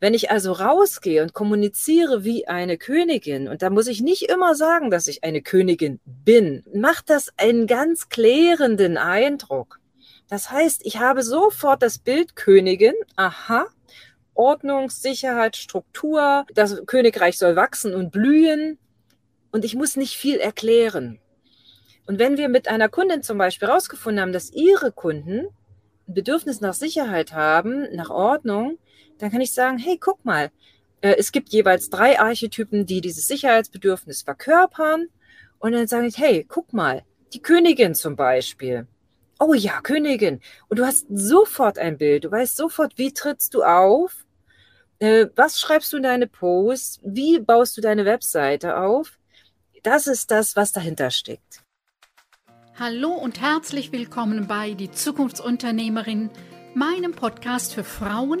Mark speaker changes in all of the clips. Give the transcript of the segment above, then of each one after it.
Speaker 1: Wenn ich also rausgehe und kommuniziere wie eine Königin, und da muss ich nicht immer sagen, dass ich eine Königin bin, macht das einen ganz klärenden Eindruck. Das heißt, ich habe sofort das Bild Königin, aha, Ordnung, Sicherheit, Struktur, das Königreich soll wachsen und blühen und ich muss nicht viel erklären. Und wenn wir mit einer Kundin zum Beispiel herausgefunden haben, dass ihre Kunden ein Bedürfnis nach Sicherheit haben, nach Ordnung, dann kann ich sagen, hey, guck mal, äh, es gibt jeweils drei Archetypen, die dieses Sicherheitsbedürfnis verkörpern. Und dann sage ich, hey, guck mal, die Königin zum Beispiel. Oh ja, Königin. Und du hast sofort ein Bild. Du weißt sofort, wie trittst du auf? Äh, was schreibst du in deine Posts? Wie baust du deine Webseite auf? Das ist das, was dahinter steckt.
Speaker 2: Hallo und herzlich willkommen bei Die Zukunftsunternehmerin, meinem Podcast für Frauen,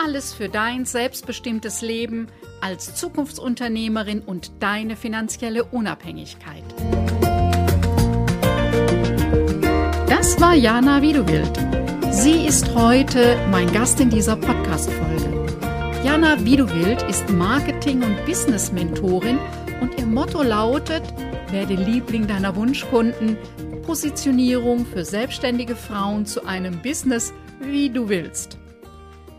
Speaker 2: Alles für dein selbstbestimmtes Leben als Zukunftsunternehmerin und deine finanzielle Unabhängigkeit. Das war Jana Wiedewild. Sie ist heute mein Gast in dieser Podcast-Folge. Jana Wiedewild ist Marketing- und Business-Mentorin und ihr Motto lautet: Werde Liebling deiner Wunschkunden, Positionierung für selbstständige Frauen zu einem Business, wie du willst.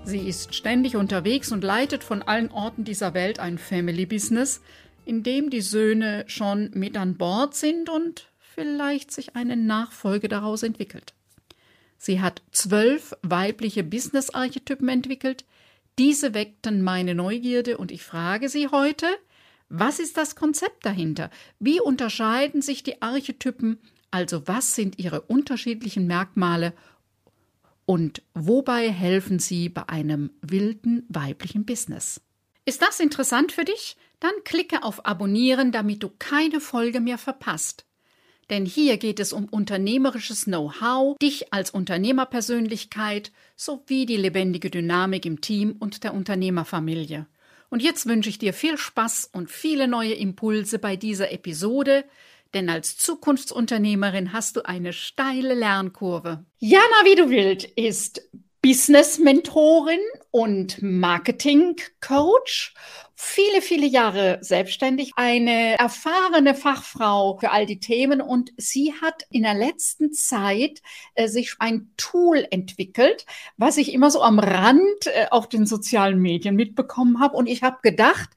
Speaker 2: Sie ist ständig unterwegs und leitet von allen Orten dieser Welt ein Family Business, in dem die Söhne schon mit an Bord sind und vielleicht sich eine Nachfolge daraus entwickelt. Sie hat zwölf weibliche Business-Archetypen entwickelt. Diese weckten meine Neugierde und ich frage Sie heute, was ist das Konzept dahinter? Wie unterscheiden sich die Archetypen? Also was sind ihre unterschiedlichen Merkmale und wobei helfen sie bei einem wilden weiblichen Business? Ist das interessant für dich? Dann klicke auf Abonnieren, damit du keine Folge mehr verpasst. Denn hier geht es um unternehmerisches Know-how, dich als Unternehmerpersönlichkeit sowie die lebendige Dynamik im Team und der Unternehmerfamilie. Und jetzt wünsche ich dir viel Spaß und viele neue Impulse bei dieser Episode, denn als Zukunftsunternehmerin hast du eine steile Lernkurve. Jana wie du willst ist Business-Mentorin und Marketing-Coach. Viele, viele Jahre selbstständig, eine erfahrene Fachfrau für all die Themen und sie hat in der letzten Zeit äh, sich ein Tool entwickelt, was ich immer so am Rand äh, auf den sozialen Medien mitbekommen habe und ich habe gedacht,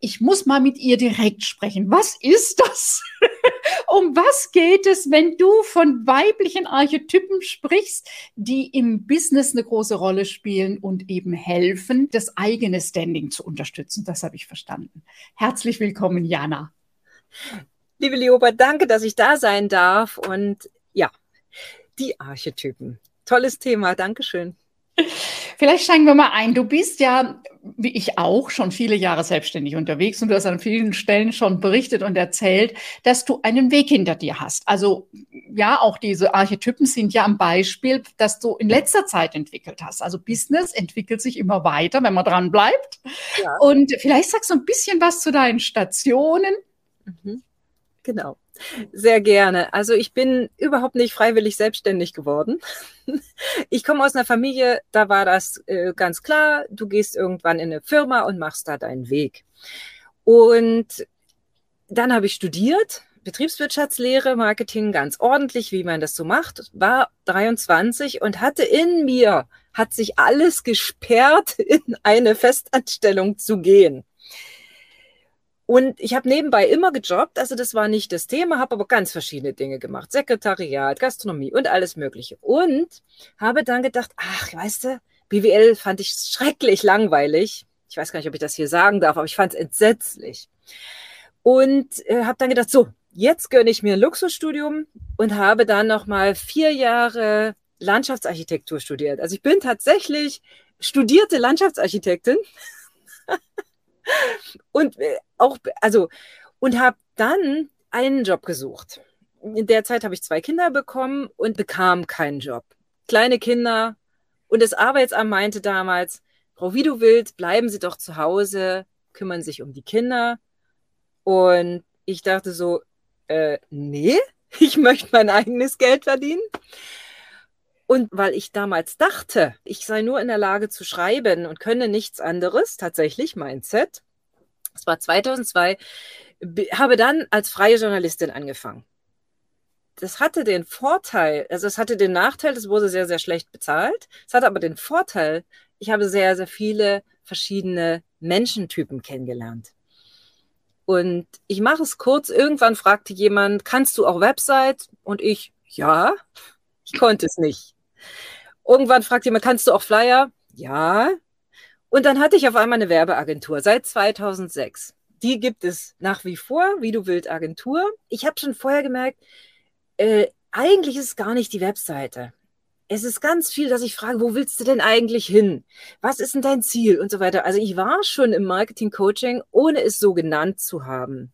Speaker 2: ich muss mal mit ihr direkt sprechen. Was ist das? um was geht es, wenn du von weiblichen Archetypen sprichst, die im Business eine große Rolle spielen und eben helfen, das eigene Standing zu unterstützen? Das habe ich verstanden. Herzlich willkommen, Jana.
Speaker 1: Liebe Leoba, danke, dass ich da sein darf. Und ja, die Archetypen. Tolles Thema. Dankeschön.
Speaker 2: Vielleicht steigen wir mal ein. Du bist ja, wie ich auch, schon viele Jahre selbstständig unterwegs und du hast an vielen Stellen schon berichtet und erzählt, dass du einen Weg hinter dir hast. Also ja, auch diese Archetypen sind ja ein Beispiel, dass du in letzter Zeit entwickelt hast. Also Business entwickelt sich immer weiter, wenn man dran bleibt. Ja. Und vielleicht sagst du ein bisschen was zu deinen Stationen.
Speaker 1: Mhm. Genau. Sehr gerne. Also ich bin überhaupt nicht freiwillig selbstständig geworden. Ich komme aus einer Familie, da war das äh, ganz klar, du gehst irgendwann in eine Firma und machst da deinen Weg. Und dann habe ich studiert, Betriebswirtschaftslehre, Marketing ganz ordentlich, wie man das so macht, war 23 und hatte in mir, hat sich alles gesperrt, in eine Festanstellung zu gehen. Und ich habe nebenbei immer gejobbt, also das war nicht das Thema, habe aber ganz verschiedene Dinge gemacht. Sekretariat, Gastronomie und alles Mögliche. Und habe dann gedacht, ach, weißt du, BWL fand ich schrecklich langweilig. Ich weiß gar nicht, ob ich das hier sagen darf, aber ich fand es entsetzlich. Und äh, habe dann gedacht, so, jetzt gönne ich mir ein Luxusstudium und habe dann nochmal vier Jahre Landschaftsarchitektur studiert. Also ich bin tatsächlich studierte Landschaftsarchitektin. und äh, auch, also, und habe dann einen Job gesucht. In der Zeit habe ich zwei Kinder bekommen und bekam keinen Job. Kleine Kinder. Und das Arbeitsamt meinte damals, Frau Widowild, bleiben Sie doch zu Hause, kümmern sich um die Kinder. Und ich dachte so, äh, nee, ich möchte mein eigenes Geld verdienen. Und weil ich damals dachte, ich sei nur in der Lage zu schreiben und könne nichts anderes, tatsächlich Mindset, das war 2002, habe dann als freie Journalistin angefangen. Das hatte den Vorteil, also es hatte den Nachteil, es wurde sehr, sehr schlecht bezahlt. Es hatte aber den Vorteil, ich habe sehr, sehr viele verschiedene Menschentypen kennengelernt. Und ich mache es kurz. Irgendwann fragte jemand, kannst du auch Website? Und ich, ja, ich konnte es nicht. Irgendwann fragte jemand, kannst du auch Flyer? Ja. Und dann hatte ich auf einmal eine Werbeagentur seit 2006. Die gibt es nach wie vor, wie du willst, Agentur. Ich habe schon vorher gemerkt, äh, eigentlich ist es gar nicht die Webseite. Es ist ganz viel, dass ich frage, wo willst du denn eigentlich hin? Was ist denn dein Ziel und so weiter. Also ich war schon im Marketing-Coaching, ohne es so genannt zu haben.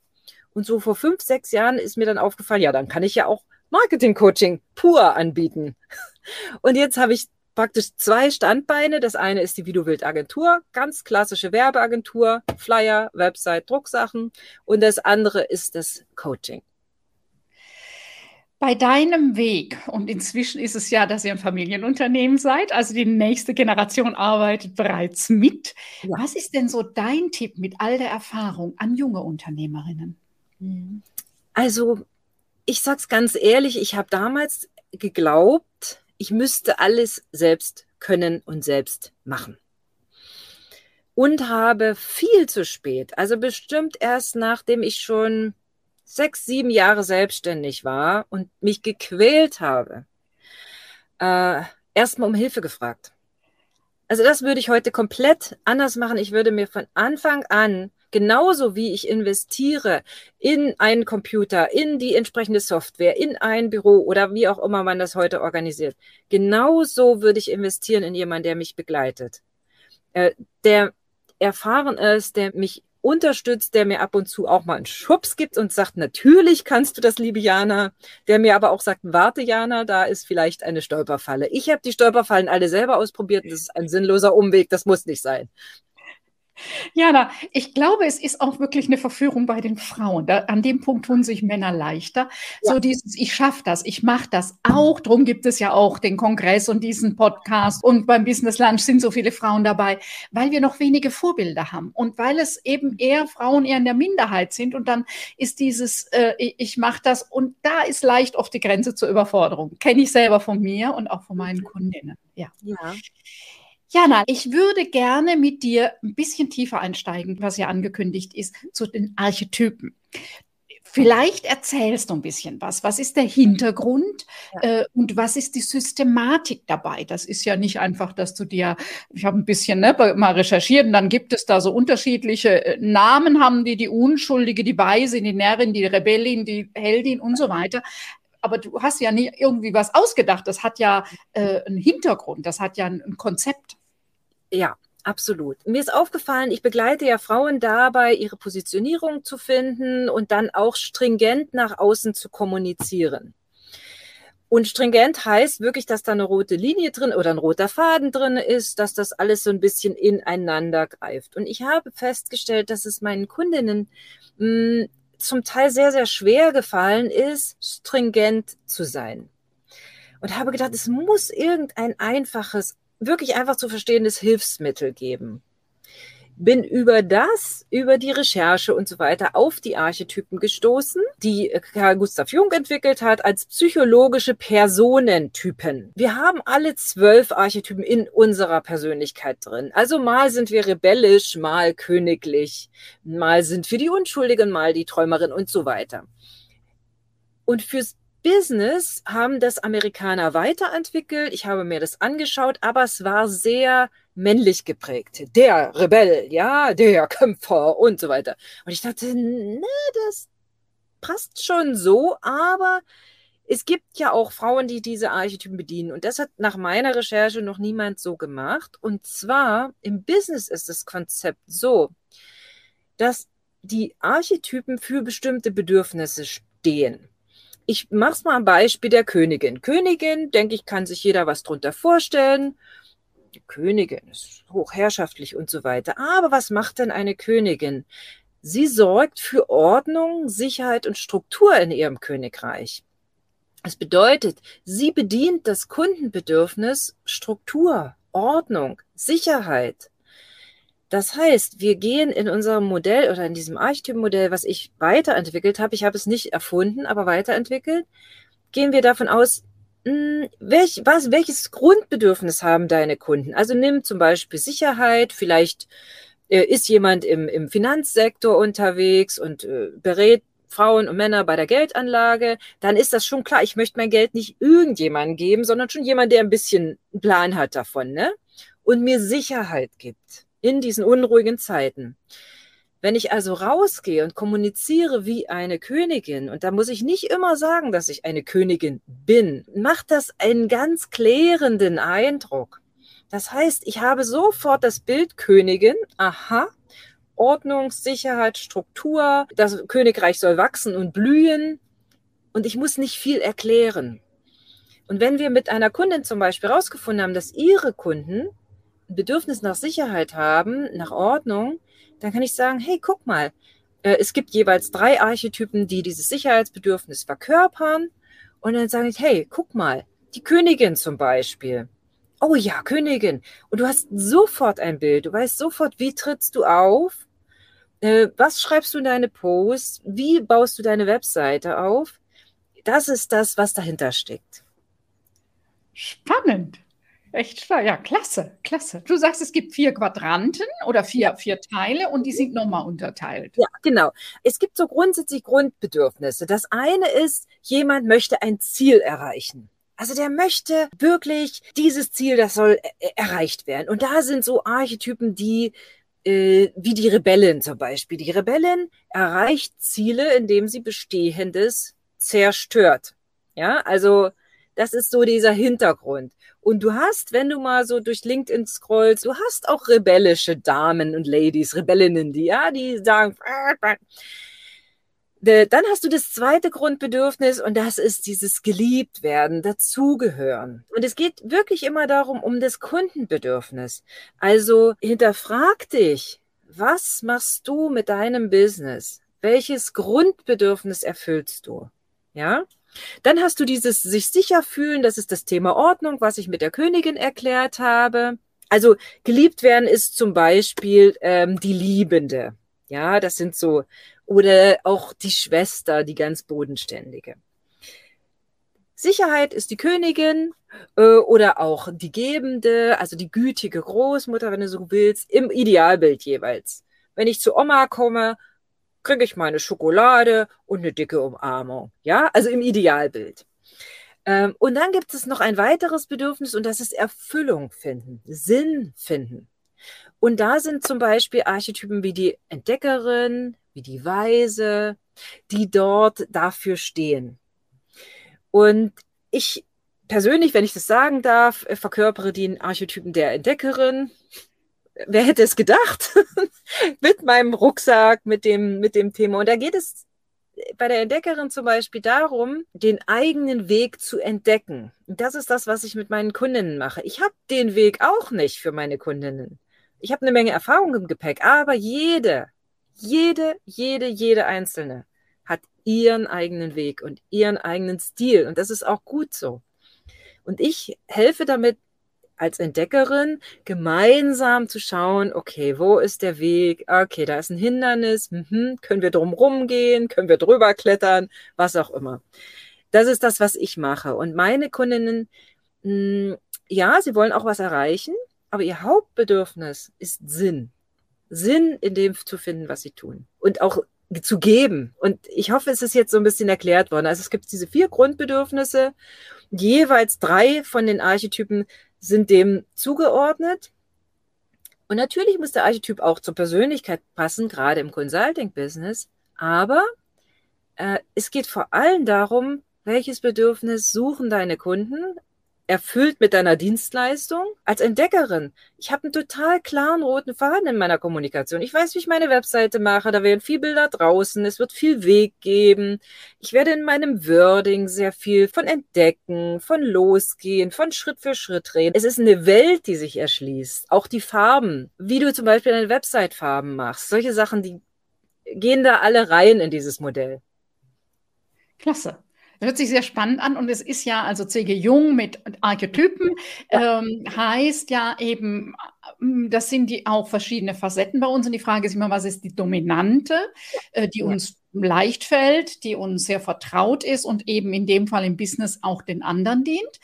Speaker 1: Und so vor fünf, sechs Jahren ist mir dann aufgefallen, ja, dann kann ich ja auch Marketing-Coaching pur anbieten. Und jetzt habe ich praktisch zwei Standbeine. Das eine ist die Vido Wild Agentur, ganz klassische Werbeagentur, Flyer, Website, Drucksachen. Und das andere ist das Coaching.
Speaker 2: Bei deinem Weg, und inzwischen ist es ja, dass ihr ein Familienunternehmen seid, also die nächste Generation arbeitet bereits mit. Ja. Was ist denn so dein Tipp mit all der Erfahrung an junge Unternehmerinnen?
Speaker 1: Also, ich sag's ganz ehrlich, ich habe damals geglaubt, ich müsste alles selbst können und selbst machen. Und habe viel zu spät, also bestimmt erst nachdem ich schon sechs, sieben Jahre selbstständig war und mich gequält habe, äh, erstmal um Hilfe gefragt. Also das würde ich heute komplett anders machen. Ich würde mir von Anfang an Genauso wie ich investiere in einen Computer, in die entsprechende Software, in ein Büro oder wie auch immer man das heute organisiert. Genauso würde ich investieren in jemanden, der mich begleitet, äh, der erfahren ist, der mich unterstützt, der mir ab und zu auch mal einen Schubs gibt und sagt, natürlich kannst du das, liebe Jana, der mir aber auch sagt, warte Jana, da ist vielleicht eine Stolperfalle. Ich habe die Stolperfallen alle selber ausprobiert das ist ein sinnloser Umweg, das muss nicht sein.
Speaker 2: Jana, ich glaube, es ist auch wirklich eine Verführung bei den Frauen. Da, an dem Punkt tun sich Männer leichter. Ja. So dieses, ich schaffe das, ich mache das auch. Drum gibt es ja auch den Kongress und diesen Podcast. Und beim Business Lunch sind so viele Frauen dabei, weil wir noch wenige Vorbilder haben. Und weil es eben eher Frauen eher in der Minderheit sind. Und dann ist dieses, äh, ich mache das. Und da ist leicht oft die Grenze zur Überforderung. Kenne ich selber von mir und auch von meinen Kundinnen. Ja. ja. Jana, ich würde gerne mit dir ein bisschen tiefer einsteigen, was ja angekündigt ist, zu den Archetypen. Vielleicht erzählst du ein bisschen was. Was ist der Hintergrund ja. äh, und was ist die Systematik dabei? Das ist ja nicht einfach, dass du dir, ich habe ein bisschen ne, mal recherchiert und dann gibt es da so unterschiedliche äh, Namen, haben die die Unschuldige, die Weise, die Närrin, die Rebellin, die Heldin und so weiter aber du hast ja nicht irgendwie was ausgedacht. Das hat ja äh, einen Hintergrund, das hat ja ein, ein Konzept.
Speaker 1: Ja, Absolut. Mir ist aufgefallen, ich begleite ja Frauen dabei, ihre Positionierung zu finden und dann auch stringent nach außen zu kommunizieren. Und stringent heißt wirklich, dass da eine rote Linie drin oder ein roter Faden drin ist, dass das alles so ein bisschen ineinander greift. Und ich habe festgestellt, dass es meinen Kundinnen mh, hm, zum Teil sehr, sehr schwer gefallen ist, stringent zu sein. Und habe gedacht, es muss irgendein einfaches, wirklich einfach zu verstehendes Hilfsmittel geben bin über das, über die Recherche und so weiter auf die Archetypen gestoßen, die Karl Gustav Jung entwickelt hat als psychologische Personentypen. Wir haben alle zwölf Archetypen in unserer Persönlichkeit drin. Also mal sind wir rebellisch, mal königlich, mal sind wir die Unschuldigen, mal die Träumerin und so weiter. Und fürs Business haben das Amerikaner weiterentwickelt. Ich habe mir das angeschaut, aber es war sehr männlich geprägt. Der Rebell, ja, der Kämpfer und so weiter. Und ich dachte, ne, das passt schon so, aber es gibt ja auch Frauen, die diese Archetypen bedienen. Und das hat nach meiner Recherche noch niemand so gemacht. Und zwar im Business ist das Konzept so, dass die Archetypen für bestimmte Bedürfnisse stehen. Ich mache es mal am Beispiel der Königin. Königin, denke ich, kann sich jeder was drunter vorstellen. Die Königin ist hochherrschaftlich und so weiter. Aber was macht denn eine Königin? Sie sorgt für Ordnung, Sicherheit und Struktur in ihrem Königreich. Das bedeutet, sie bedient das Kundenbedürfnis Struktur, Ordnung, Sicherheit. Das heißt, wir gehen in unserem Modell oder in diesem Archetypenmodell, was ich weiterentwickelt habe, ich habe es nicht erfunden, aber weiterentwickelt, gehen wir davon aus, hm, welch, was, welches Grundbedürfnis haben deine Kunden? Also nimm zum Beispiel Sicherheit, vielleicht äh, ist jemand im, im Finanzsektor unterwegs und äh, berät Frauen und Männer bei der Geldanlage, dann ist das schon klar, ich möchte mein Geld nicht irgendjemandem geben, sondern schon jemand, der ein bisschen Plan hat davon, ne? Und mir Sicherheit gibt in diesen unruhigen Zeiten. Wenn ich also rausgehe und kommuniziere wie eine Königin, und da muss ich nicht immer sagen, dass ich eine Königin bin, macht das einen ganz klärenden Eindruck. Das heißt, ich habe sofort das Bild Königin, aha, Ordnung, Sicherheit, Struktur, das Königreich soll wachsen und blühen und ich muss nicht viel erklären. Und wenn wir mit einer Kundin zum Beispiel herausgefunden haben, dass ihre Kunden Bedürfnis nach Sicherheit haben, nach Ordnung, dann kann ich sagen, hey, guck mal, äh, es gibt jeweils drei Archetypen, die dieses Sicherheitsbedürfnis verkörpern. Und dann sage ich, hey, guck mal, die Königin zum Beispiel. Oh ja, Königin. Und du hast sofort ein Bild. Du weißt sofort, wie trittst du auf? Äh, was schreibst du in deine Posts? Wie baust du deine Webseite auf? Das ist das, was dahinter steckt.
Speaker 2: Spannend. Echt stark. Ja, klasse, klasse. Du sagst, es gibt vier Quadranten oder vier, vier Teile und die sind nochmal unterteilt.
Speaker 1: Ja, genau. Es gibt so grundsätzlich Grundbedürfnisse. Das eine ist, jemand möchte ein Ziel erreichen. Also der möchte wirklich dieses Ziel, das soll erreicht werden. Und da sind so Archetypen, die äh, wie die Rebellin zum Beispiel. Die Rebellin erreicht Ziele, indem sie Bestehendes zerstört. Ja, also das ist so dieser Hintergrund. Und du hast, wenn du mal so durch LinkedIn scrollst, du hast auch rebellische Damen und Ladies, Rebellinnen, die, ja, die sagen, dann hast du das zweite Grundbedürfnis und das ist dieses geliebt werden, dazugehören. Und es geht wirklich immer darum, um das Kundenbedürfnis. Also hinterfrag dich, was machst du mit deinem Business? Welches Grundbedürfnis erfüllst du? Ja? Dann hast du dieses sich sicher fühlen, das ist das Thema Ordnung, was ich mit der Königin erklärt habe. Also geliebt werden ist zum Beispiel ähm, die Liebende. Ja, das sind so, oder auch die Schwester, die ganz bodenständige. Sicherheit ist die Königin äh, oder auch die Gebende, also die gütige Großmutter, wenn du so willst, im Idealbild jeweils. Wenn ich zu Oma komme, kriege ich meine Schokolade und eine dicke Umarmung. Ja, also im Idealbild. Ähm, und dann gibt es noch ein weiteres Bedürfnis und das ist Erfüllung finden, Sinn finden. Und da sind zum Beispiel Archetypen wie die Entdeckerin, wie die Weise, die dort dafür stehen. Und ich persönlich, wenn ich das sagen darf, verkörpere den Archetypen der Entdeckerin wer hätte es gedacht? mit meinem Rucksack, mit dem, mit dem Thema. Und da geht es bei der Entdeckerin zum Beispiel darum, den eigenen Weg zu entdecken. Und das ist das, was ich mit meinen Kundinnen mache. Ich habe den Weg auch nicht für meine Kundinnen. Ich habe eine Menge Erfahrung im Gepäck, aber jede, jede, jede, jede einzelne hat ihren eigenen Weg und ihren eigenen Stil. Und das ist auch gut so. Und ich helfe damit als Entdeckerin gemeinsam zu schauen, okay, wo ist der Weg? Okay, da ist ein Hindernis. Mhm. Können wir drum gehen? Können wir drüber klettern? Was auch immer. Das ist das, was ich mache. Und meine Kundinnen, mh, hm, ja, sie wollen auch was erreichen, aber ihr Hauptbedürfnis ist Sinn. Sinn in dem zu finden, was sie tun. Und auch zu geben. Und ich hoffe, es ist jetzt so ein bisschen erklärt worden. Also es gibt diese vier Grundbedürfnisse. Jeweils drei von den Archetypen sind dem zugeordnet. Und natürlich muss der Archetyp auch zur Persönlichkeit passen, gerade im Consulting-Business. Aber äh, es geht vor allem darum, welches Bedürfnis suchen deine Kunden erfüllt mit deiner Dienstleistung als Entdeckerin. Ich habe einen total klaren roten Faden in meiner Kommunikation. Ich weiß, wie ich meine Webseite mache. Da werden viel Bilder draußen. Es wird viel Weg geben. Ich werde in meinem Wording sehr viel von entdecken, von losgehen, von Schritt für Schritt reden. Es ist eine Welt, die sich erschließt. Auch die Farben, wie du zum Beispiel deine Website-Farben machst. Solche Sachen, die gehen da alle rein in dieses Modell.
Speaker 2: Klasse. Hört sich sehr spannend an und es ist ja, also C.G. Jung mit Archetypen ähm, heißt ja eben, ähm, das sind die auch verschiedene Facetten bei uns und die Frage ist immer, was ist die dominante, äh, die uns leicht fällt, die uns sehr vertraut ist und eben in dem Fall im Business auch den anderen dient.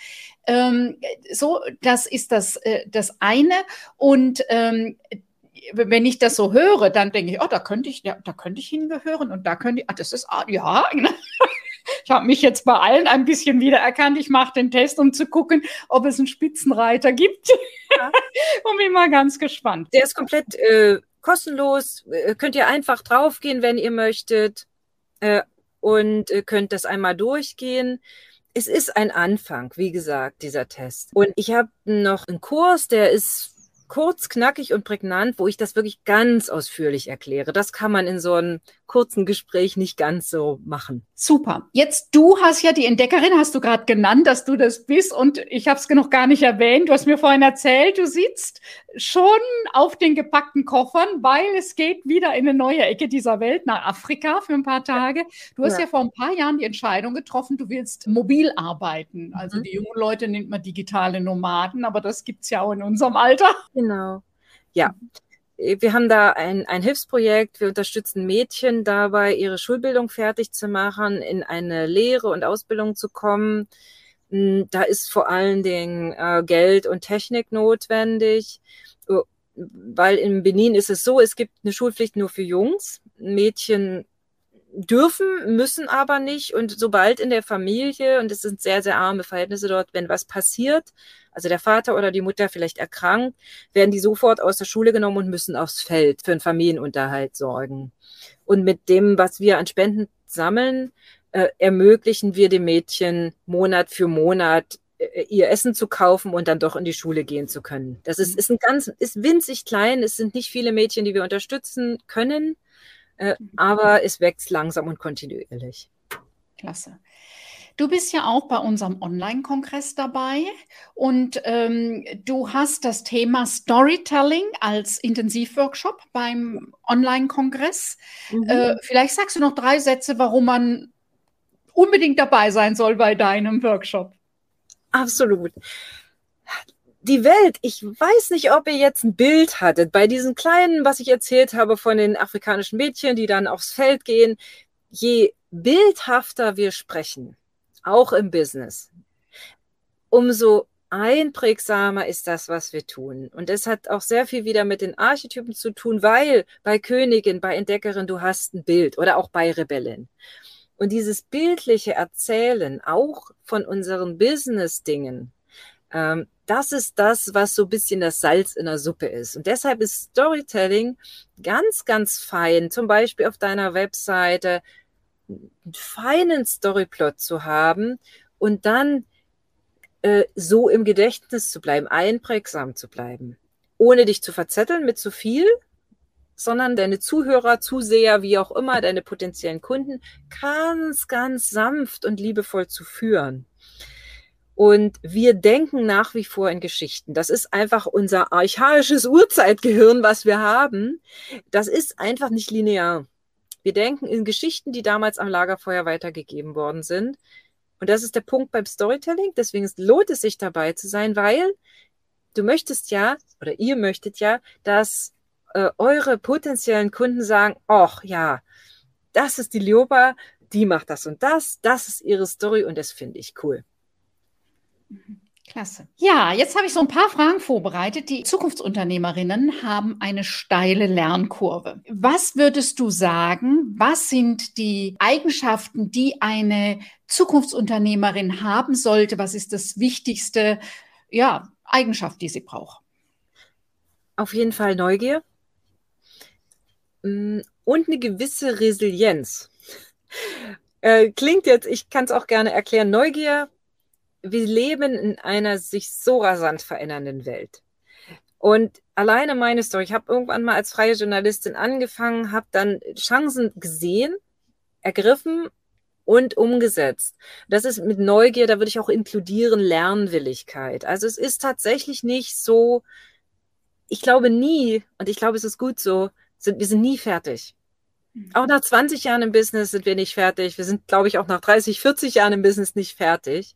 Speaker 2: Ähm, so, das ist das, äh, das eine und ähm, wenn ich das so höre, dann denke ich, oh, da könnte ich, ja, da könnte ich hingehören und da könnte ich, ah, das ist, ah, ja, ich habe mich jetzt bei allen ein bisschen wiedererkannt. Ich mache den Test, um zu gucken, ob es einen Spitzenreiter gibt. Ja. und bin mal ganz gespannt.
Speaker 1: Der ist komplett äh, kostenlos. Äh, könnt ihr einfach draufgehen, wenn ihr möchtet. Äh, und äh, könnt das einmal durchgehen. Es ist ein Anfang, wie gesagt, dieser Test. Und ich habe noch einen Kurs, der ist kurz, knackig und prägnant, wo ich das wirklich ganz ausführlich erkläre. Das kann man in so einem kurzen Gespräch nicht ganz so machen.
Speaker 2: Super. Jetzt, du hast ja die Entdeckerin, hast du gerade genannt, dass du das bist und ich habe es noch gar nicht erwähnt. Du hast mir vorhin erzählt, du sitzt schon auf den gepackten Koffern, weil es geht wieder in eine neue Ecke dieser Welt, nach Afrika für ein paar Tage. Du hast ja, ja vor ein paar Jahren die Entscheidung getroffen, du willst mobil arbeiten. Also mhm. die jungen Leute nennt man digitale Nomaden, aber das gibt es ja auch in unserem Alter.
Speaker 1: Genau. Ja, wir haben da ein, ein Hilfsprojekt. Wir unterstützen Mädchen dabei, ihre Schulbildung fertig zu machen, in eine Lehre und Ausbildung zu kommen. Hm, da ist vor allen Dingen äh, Geld und Technik notwendig, oh, weil in Benin ist es so, es gibt eine Schulpflicht nur für Jungs. Mädchen dürfen, müssen aber nicht. Und sobald in der Familie, und es sind sehr, sehr arme Verhältnisse dort, wenn was passiert, also der Vater oder die Mutter vielleicht erkrankt, werden die sofort aus der Schule genommen und müssen aufs Feld für einen Familienunterhalt sorgen. Und mit dem, was wir an Spenden sammeln, äh, ermöglichen wir dem Mädchen Monat für Monat äh, ihr Essen zu kaufen und dann doch in die Schule gehen zu können. Das ist, mhm. ist ein ganz, ist winzig klein. Es sind nicht viele Mädchen, die wir unterstützen können. Äh, aber es wächst langsam und kontinuierlich.
Speaker 2: Klasse. Du bist ja auch bei unserem Online-Kongress dabei und ähm, du hast das Thema Storytelling als Intensivworkshop beim Online-Kongress. Mhm. Äh, vielleicht sagst du noch drei Sätze, warum man unbedingt dabei sein soll bei deinem Workshop.
Speaker 1: Absolut die Welt, ich weiß nicht, ob ihr jetzt ein Bild hattet bei diesen kleinen, was ich erzählt habe von den afrikanischen Mädchen, die dann aufs Feld gehen. Je bildhafter wir sprechen, auch im Business, umso einprägsamer ist das, was wir tun. Und das hat auch sehr viel wieder mit den Archetypen zu tun, weil bei Königin, bei Entdeckerin, du hast ein Bild oder auch bei Rebellin. Und dieses bildliche Erzählen auch von unseren Business-Dingen, ähm, das ist das, was so ein bisschen das Salz in der Suppe ist. Und deshalb ist Storytelling ganz, ganz fein. Zum Beispiel auf deiner Webseite einen feinen Storyplot zu haben und dann äh, so im Gedächtnis zu bleiben, einprägsam zu bleiben, ohne dich zu verzetteln mit zu viel, sondern deine Zuhörer, Zuseher, wie auch immer, deine potenziellen Kunden ganz, ganz sanft und liebevoll zu führen. Und wir denken nach wie vor in Geschichten. Das ist einfach unser archaisches Urzeitgehirn, was wir haben. Das ist einfach nicht linear. Wir denken in Geschichten, die damals am Lagerfeuer weitergegeben worden sind. Und das ist der Punkt beim Storytelling. Deswegen lohnt es sich dabei zu sein, weil du möchtest ja oder ihr möchtet ja, dass äh, eure potenziellen Kunden sagen, ach ja, das ist die Lioba, die macht das und das, das ist ihre Story und das finde ich cool.
Speaker 2: Klasse. Ja, jetzt habe ich so ein paar Fragen vorbereitet. Die Zukunftsunternehmerinnen haben eine steile Lernkurve. Was würdest du sagen, was sind die Eigenschaften, die eine Zukunftsunternehmerin haben sollte? Was ist das wichtigste, ja, Eigenschaft, die sie braucht?
Speaker 1: Auf jeden Fall Neugier mm, und eine gewisse Resilienz. Äh, klingt jetzt, ich kann es auch gerne erklären, Neugier wir leben in einer sich so rasant verändernden Welt. Und alleine meine Story, ich habe irgendwann mal als freie Journalistin angefangen, habe dann Chancen gesehen, ergriffen und umgesetzt. Das ist mit Neugier, da würde ich auch inkludieren Lernwilligkeit. Also es ist tatsächlich nicht so, ich glaube nie, und ich glaube, es ist gut so, sind, wir sind nie fertig. Mhm. Auch nach 20 Jahren im Business sind wir nicht fertig. Wir sind, glaube ich, auch nach 30, 40 Jahren im Business nicht fertig.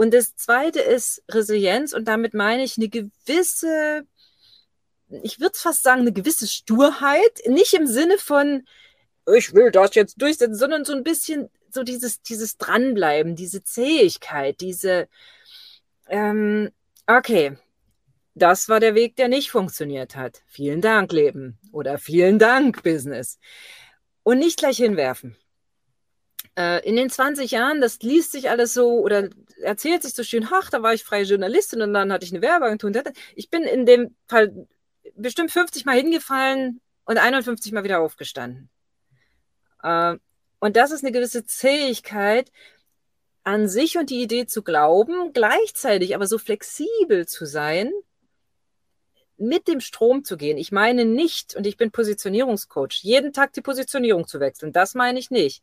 Speaker 1: Und das zweite ist Resilienz und damit meine ich eine gewisse, ich würde fast sagen, eine gewisse Sturheit, nicht im Sinne von, ich will das jetzt durchsetzen, sondern so ein bisschen so dieses, dieses Dranbleiben, diese Zähigkeit, diese, ähm, okay, das war der Weg, der nicht funktioniert hat. Vielen Dank, Leben. Oder vielen Dank, Business. Und nicht gleich hinwerfen. Äh, in den 20 Jahren, das liest sich alles so oder erzählt sich so schön, ach, da war ich freie Journalistin und dann hatte ich eine Werbeagentur. Ich bin in dem Fall bestimmt 50 Mal hingefallen und 51 Mal wieder aufgestanden. Äh, und das ist eine gewisse Zähigkeit, an sich und die Idee zu glauben, gleichzeitig aber so flexibel zu sein, mit dem Strom zu gehen. Ich meine nicht, und ich bin Positionierungscoach, jeden Tag die Positionierung zu wechseln. Das meine ich nicht.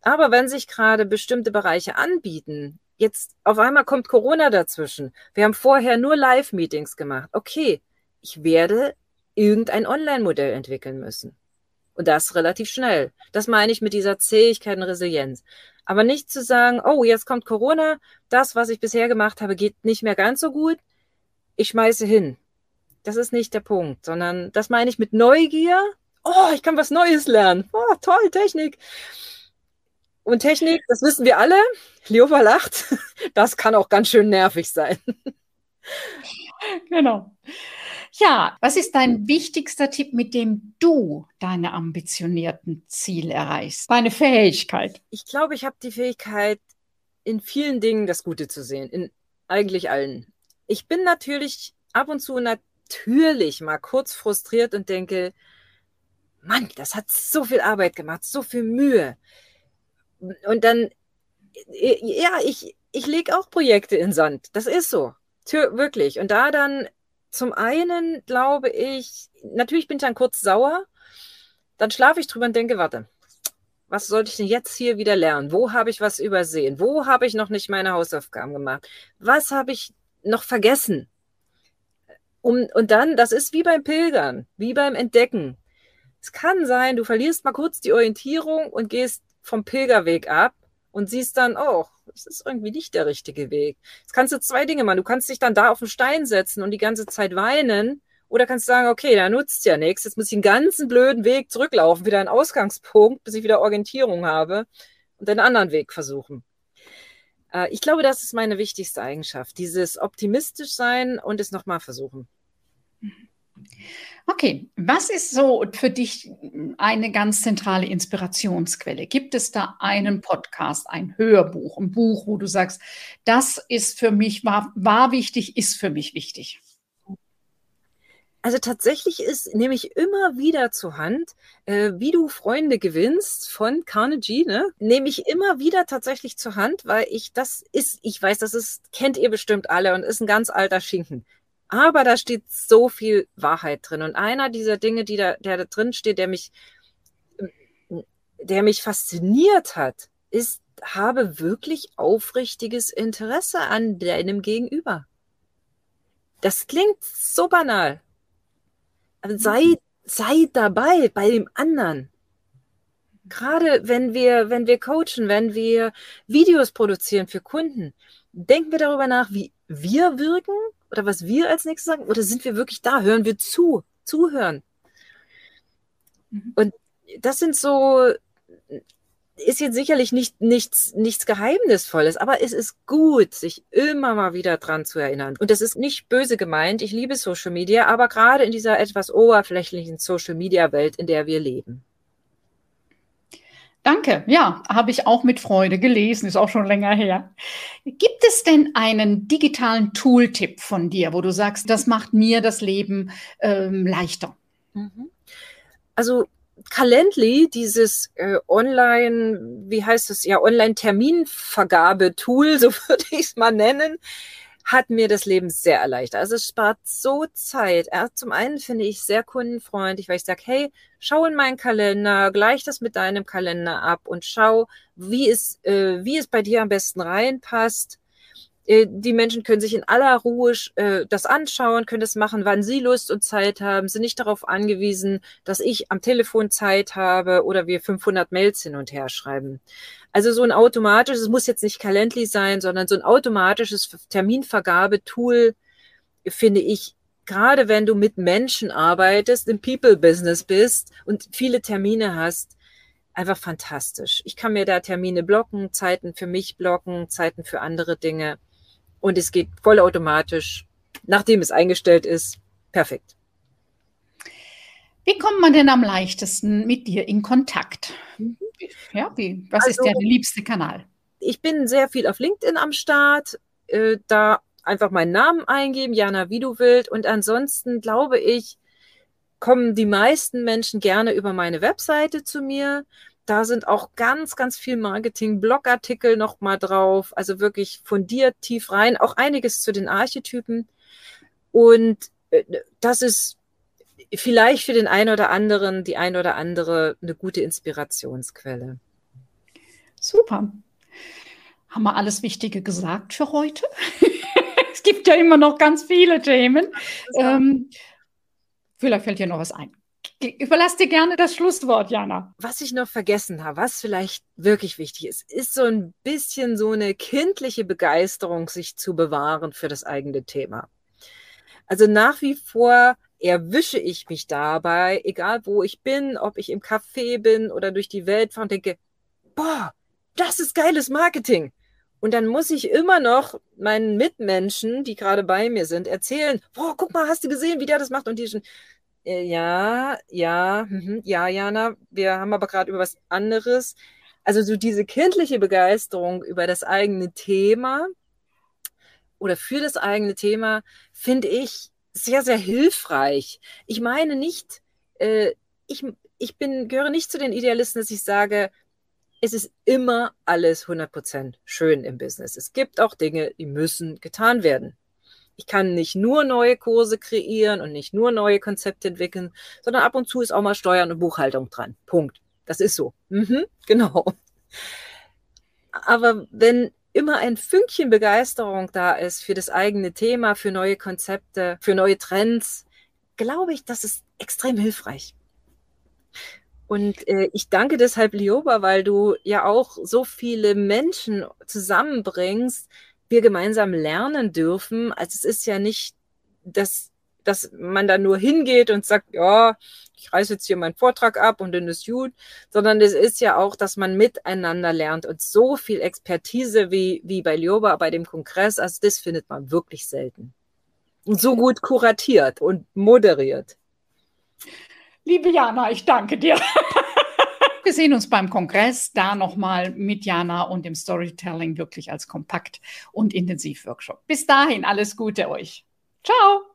Speaker 1: Aber wenn sich gerade bestimmte Bereiche anbieten, jetzt auf einmal kommt Corona dazwischen. Wir haben vorher nur Live-Meetings gemacht. Okay, ich werde irgendein Online-Modell entwickeln müssen. Und das relativ schnell. Das meine ich mit dieser Zähigkeit und Resilienz. Aber nicht zu sagen, oh, jetzt kommt Corona, das, was ich bisher gemacht habe, geht nicht mehr ganz so gut. Ich schmeiße hin. Das ist nicht der Punkt, sondern das meine ich mit Neugier. Oh, ich kann was Neues lernen. Oh, toll, Technik. Und Technik, das wissen wir alle. Leopa lacht. Das kann auch ganz schön nervig sein.
Speaker 2: Genau. Ja, was ist dein wichtigster Tipp, mit dem du deine ambitionierten Ziele erreichst? Deine Fähigkeit?
Speaker 1: Ich glaube, ich habe die Fähigkeit, in vielen Dingen das Gute zu sehen. In eigentlich allen. Ich bin natürlich ab und zu natürlich mal kurz frustriert und denke, Mann, das hat so viel Arbeit gemacht, so viel Mühe. Und dann, ja, ich, ich lege auch Projekte in Sand. Das ist so. Wirklich. Und da dann zum einen glaube ich, natürlich bin ich dann kurz sauer, dann schlafe ich drüber und denke, warte, was sollte ich denn jetzt hier wieder lernen? Wo habe ich was übersehen? Wo habe ich noch nicht meine Hausaufgaben gemacht? Was habe ich noch vergessen? Um, und dann, das ist wie beim Pilgern, wie beim Entdecken. Es kann sein, du verlierst mal kurz die Orientierung und gehst vom Pilgerweg ab und siehst dann, oh, das ist irgendwie nicht der richtige Weg. Jetzt kannst du zwei Dinge machen. Du kannst dich dann da auf den Stein setzen und die ganze Zeit weinen. Oder kannst sagen, okay, da nutzt ja nichts. Jetzt muss ich den ganzen blöden Weg zurücklaufen, wieder einen Ausgangspunkt, bis ich wieder Orientierung habe und einen anderen Weg versuchen. Äh, ich glaube, das ist meine wichtigste Eigenschaft. Dieses optimistisch sein und es nochmal versuchen.
Speaker 2: Okay, was ist so für dich eine ganz zentrale Inspirationsquelle? Gibt es da einen Podcast, ein Hörbuch, ein Buch, wo du sagst, das ist für mich, war, war wichtig, ist für mich wichtig?
Speaker 1: Also tatsächlich ist, nehme ich immer wieder zur Hand, äh, wie du Freunde gewinnst von Carnegie, ne? Nehme ich immer wieder tatsächlich zur Hand, weil ich das ist, ich weiß, das ist, kennt ihr bestimmt alle und ist ein ganz alter Schinken. Aber da steht so viel Wahrheit drin. Und einer dieser Dinge, die da, der da drin steht, der mich, der mich fasziniert hat, ist, habe wirklich aufrichtiges Interesse an deinem Gegenüber. Das klingt so banal, sei, sei dabei bei dem anderen. Gerade wenn wir, wenn wir coachen, wenn wir Videos produzieren für Kunden, denken wir darüber nach, wie wir wirken oder was wir als nächstes sagen, oder sind wir wirklich da? Hören wir zu? Zuhören. Mhm. Und das sind so ist jetzt sicherlich nicht, nichts, nichts Geheimnisvolles, aber es ist gut, sich immer mal wieder dran zu erinnern. Und das ist nicht böse gemeint. Ich liebe Social Media, aber gerade in dieser etwas oberflächlichen Social Media Welt, in der wir leben.
Speaker 2: Danke. Ja, habe ich auch mit Freude gelesen, ist auch schon länger her. Gibt es denn einen digitalen Tooltip von dir, wo du sagst, das macht mir das Leben ähm, leichter?
Speaker 1: Mhm. Also Calendly, dieses äh, Online, wie heißt es, ja, Online-Terminvergabetool, so würde ich es mal nennen, hat mir das Leben sehr erleichtert. Also es spart so Zeit. Zum einen finde ich sehr kundenfreundlich, weil ich sage, hey, schau in meinen Kalender, gleich das mit deinem Kalender ab und schau, wie es, äh, wie es bei dir am besten reinpasst. Äh, die Menschen können sich in aller Ruhe äh, das anschauen, können das machen, wann sie Lust und Zeit haben, sind nicht darauf angewiesen, dass ich am Telefon Zeit habe oder wir 500 Mails hin und her schreiben. Also so ein automatisches, es muss jetzt nicht Calendly sein, sondern so ein automatisches Terminvergabetool finde ich, gerade wenn du mit Menschen arbeitest, im People-Business bist und viele Termine hast, einfach fantastisch. Ich kann mir da Termine blocken, Zeiten für mich blocken, Zeiten für andere Dinge und es geht vollautomatisch, nachdem es eingestellt ist. Perfekt.
Speaker 2: Wie kommt man denn am leichtesten mit dir in Kontakt? Mhm. Ja, wie, was also, ist der liebste Kanal?
Speaker 1: Ich bin sehr viel auf LinkedIn am Start. Äh, da einfach meinen Namen eingeben, Jana, wie du willst. Und ansonsten glaube ich, kommen die meisten Menschen gerne über meine Webseite zu mir. Da sind auch ganz, ganz viel Marketing-Blogartikel nochmal drauf. Also wirklich fundiert tief rein. Auch einiges zu den Archetypen. Und äh, das ist vielleicht für den einen oder anderen, die ein oder andere eine gute Inspirationsquelle.
Speaker 2: Super. Haben wir alles Wichtige gesagt für heute? es gibt ja immer noch ganz viele Themen. Ähm, vielleicht fällt dir noch was ein. Überlass dir gerne das Schlusswort, Jana.
Speaker 1: Was ich noch vergessen habe, was vielleicht wirklich wichtig ist, ist so ein bisschen so eine kindliche Begeisterung, sich zu bewahren für das eigene Thema. Also nach wie vor erwische ich mich dabei, egal wo ich bin, ob ich im Café bin oder durch die Welt fahre und denke, boah, das ist geiles Marketing. Und dann muss ich immer noch meinen Mitmenschen, die gerade bei mir sind, erzählen, boah, guck mal, hast du gesehen, wie der das macht? Und die schon, ja, ja, mh, ja, Jana, wir haben aber gerade über was anderes. Also so diese kindliche Begeisterung über das eigene Thema oder für das eigene Thema finde ich sehr, sehr hilfreich. Ich meine nicht, äh, ich, ich bin, gehöre nicht zu den Idealisten, dass ich sage, es ist immer alles 100% schön im Business. Es gibt auch Dinge, die müssen getan werden. Ich kann nicht nur neue Kurse kreieren und nicht nur neue Konzepte entwickeln, sondern ab und zu ist auch mal Steuern und Buchhaltung dran. Punkt. Das ist so. Mhm, genau. Aber wenn immer ein Fünkchen Begeisterung da ist für das eigene Thema, für neue Konzepte, für neue Trends, glaube ich, das ist extrem hilfreich. Und äh, ich danke deshalb, Lioba, weil du ja auch so viele Menschen zusammenbringst, wir gemeinsam lernen dürfen. Also es ist ja nicht, dass, dass man da nur hingeht und sagt, ja, ich reiße jetzt hier meinen Vortrag ab und dann ist gut, sondern es ist ja auch, dass man miteinander lernt und so viel Expertise wie, wie bei Lioba bei dem Kongress, also das findet man wirklich selten. Und so gut kuratiert und moderiert.
Speaker 2: Liebe Jana, ich danke dir. Wir sehen uns beim Kongress, da nochmal mit Jana und dem Storytelling wirklich als Kompakt- und Intensivworkshop. Bis dahin, alles Gute euch. Ciao.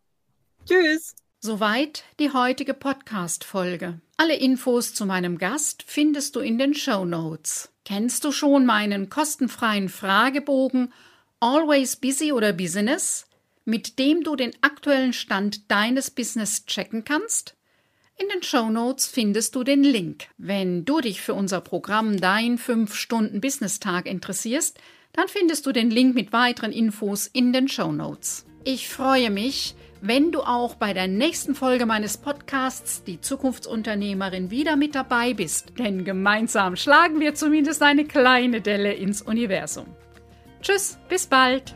Speaker 1: Tschüss.
Speaker 2: Soweit die heutige Podcast-Folge. Alle Infos zu meinem Gast findest du in den Show Notes. Kennst du schon meinen kostenfreien Fragebogen Always Busy oder Business, mit dem du den aktuellen Stand deines Business checken kannst? In den Show Notes findest du den Link. Wenn du dich für unser Programm Dein 5-Stunden-Business-Tag interessierst, dann findest du den Link mit weiteren Infos in den Show Notes. Ich freue mich, wenn du auch bei der nächsten Folge meines Podcasts Die Zukunftsunternehmerin wieder mit dabei bist, denn gemeinsam schlagen wir zumindest eine kleine Delle ins Universum. Tschüss, bis bald!